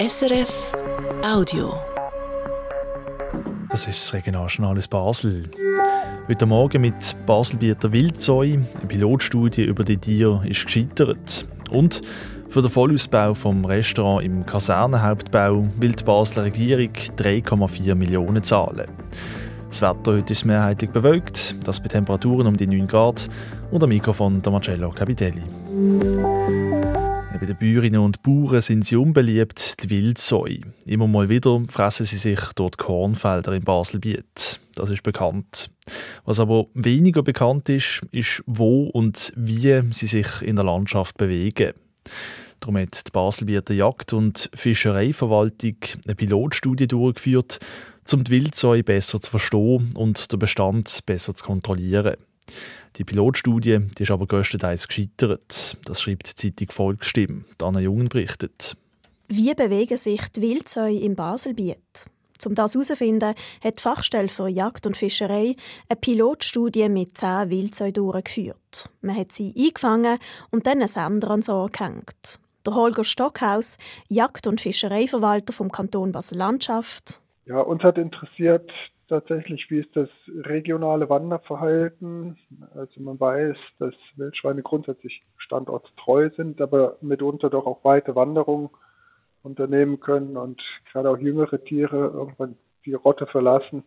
SRF Audio. Das ist das Regionaljournal aus Basel. Heute Morgen mit Baselbieter Wildzeu. Eine Pilotstudie über die Tiere ist gescheitert. Und für den Vollausbau vom Restaurant im Kasernenhauptbau will die Basler Regierung 3,4 Millionen zahlen. Das Wetter heute ist mehrheitlich bewölkt, das bei Temperaturen um die 9 Grad und am Mikrofon der Marcello Capitelli. Bei den Bäuerinnen und Bauern sind sie unbeliebt, die Wildsäue. Immer mal wieder fressen sie sich dort Kornfelder in Baselbiet. Das ist bekannt. Was aber weniger bekannt ist, ist, wo und wie sie sich in der Landschaft bewegen. Darum hat die Baselbieter Jagd- und Fischereiverwaltung eine Pilotstudie durchgeführt, um die Wildsäue besser zu verstehen und den Bestand besser zu kontrollieren. Die Pilotstudie die ist aber größtenteils gescheitert. Das schreibt die Zeitung Volksstimme. Anna Jungen berichtet. Wie bewegen sich die Wildsäue im Baselbiet? Um das herauszufinden, hat die Fachstelle für Jagd und Fischerei eine Pilotstudie mit zehn Wildsäuen durchgeführt. Man hat sie eingefangen und dann einen Sender ans Ohr gehängt. Der Holger Stockhaus, Jagd- und Fischereiverwalter vom Kanton Basel-Landschaft. Ja, uns hat interessiert tatsächlich, wie ist das regionale Wanderverhalten. Also man weiß, dass Wildschweine grundsätzlich standortstreu sind, aber mitunter doch auch weite Wanderungen unternehmen können und gerade auch jüngere Tiere irgendwann die Rotte verlassen.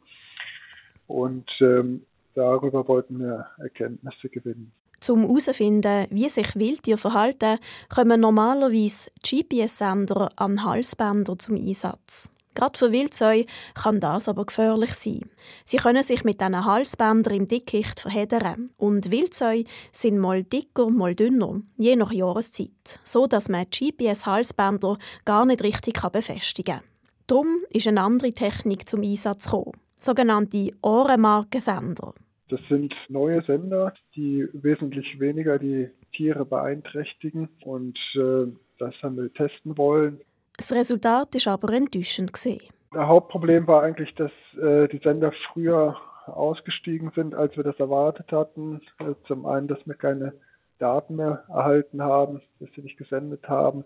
Und ähm, darüber wollten wir Erkenntnisse gewinnen. Zum herauszufinden, wie sich Wildtiere verhalten, kommen normalerweise GPS-Sender an Halsbänder zum Einsatz. Gerade für Wildsäue kann das aber gefährlich sein. Sie können sich mit diesen Halsbändern im Dickicht verheddern. Und Wildsäue sind mal dicker, mal dünner, je nach Jahreszeit, so dass man GPS-Halsbänder gar nicht richtig befestigen kann. Darum ist eine andere Technik zum Einsatz gekommen, sogenannte Ohrenmarkensender. Das sind neue Sender, die wesentlich weniger die Tiere beeinträchtigen und äh, das haben wir testen wollen. Das Resultat ist aber enttäuschend. Das Hauptproblem war eigentlich, dass äh, die Sender früher ausgestiegen sind, als wir das erwartet hatten. Also zum einen, dass wir keine Daten mehr erhalten haben, dass sie nicht gesendet haben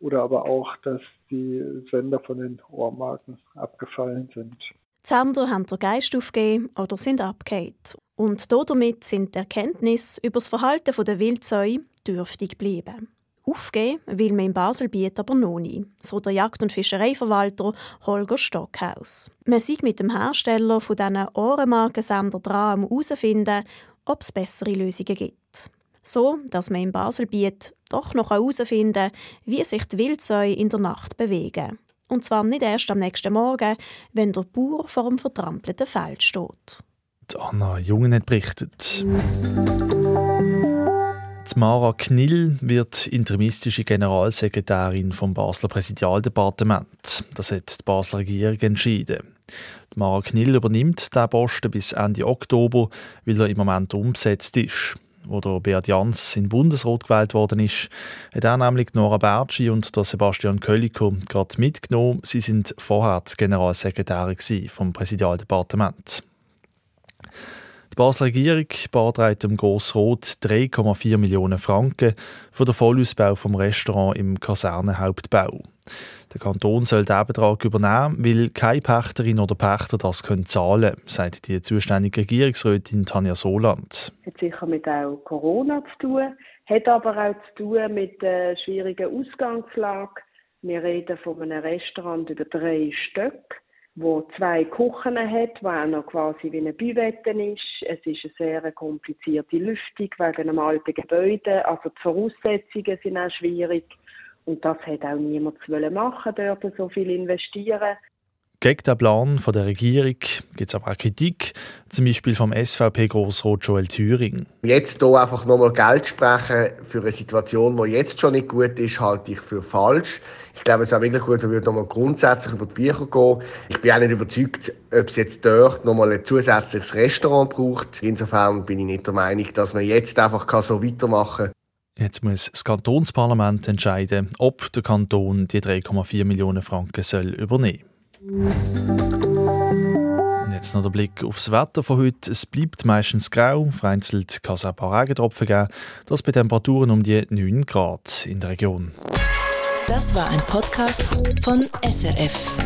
oder aber auch, dass die Sender von den Ohrmarken abgefallen sind. Die Sender haben den Geist aufgegeben oder sind abgehakt. Und damit sind die Erkenntnisse über das Verhalten der Wildsäue dürftig geblieben. Aufgeben will man in Baselbiet aber noch nicht, so der Jagd- und Fischereiverwalter Holger Stockhaus. Man sieht mit dem Hersteller von diesen Ohrenmarkensender dran, um herauszufinden, ob es bessere Lösungen gibt. So, dass man in Baselbiet doch noch herausfinden kann, wie sich die Wildsäue in der Nacht bewegen. Und zwar nicht erst am nächsten Morgen, wenn der Bauer vor dem vertrampelten Feld steht. Die Anna Jungen hat berichtet. Mara Knill wird interimistische Generalsekretärin vom Basler Präsidialdepartement. Das hat die Basler Regierung entschieden. Die Mara Knill übernimmt diesen Posten bis Ende Oktober, weil er im Moment umgesetzt ist. Wo der Beat Jans in Bundesrat gewählt worden ist, hat er nämlich Nora Bertschi und der Sebastian Kölliker gerade mitgenommen. Sie sind vorher die Generalsekretärin vom Präsidialdepartement. Die Basler Regierung beantragt dem Grossrot 3,4 Millionen Franken für den Vollausbau vom Restaurant im Kasernenhauptbau. Der Kanton soll den Betrag übernehmen, weil keine Pächterin oder Pächter das können zahlen können, sagt die zuständige Regierungsrätin Tanja Soland. Hat sicher mit auch Corona zu tun, hat aber auch zu tun mit der schwierigen Ausgangslage. Wir reden von einem Restaurant über drei Stöcke wo zwei Küchen hat, wo auch noch quasi wie eine Büwette ist. Es ist eine sehr komplizierte Lüftung wegen einem alten Gebäude. Also die Voraussetzungen sind auch schwierig. Und das hat auch niemand machen dort so viel investieren. Gegen den Plan von der Regierung gibt es aber auch Kritik, zum Beispiel vom SVP-Grossrat Joel Thüring. Jetzt hier einfach nochmal Geld sprechen für eine Situation, die jetzt schon nicht gut ist, halte ich für falsch. Ich glaube, es ist auch wirklich gut, wenn wir nochmal grundsätzlich über die Bücher gehen. Ich bin auch nicht überzeugt, ob es jetzt dort nochmal ein zusätzliches Restaurant braucht. Insofern bin ich nicht der Meinung, dass man jetzt einfach so weitermachen kann. Jetzt muss das Kantonsparlament entscheiden, ob der Kanton die 3,4 Millionen Franken soll übernehmen soll. Und jetzt noch der Blick aufs Wetter von heute. Es bleibt meistens grau, vereinzelt kann es ein paar Regentropfen geben. Das bei Temperaturen um die 9 Grad in der Region. Das war ein Podcast von SRF.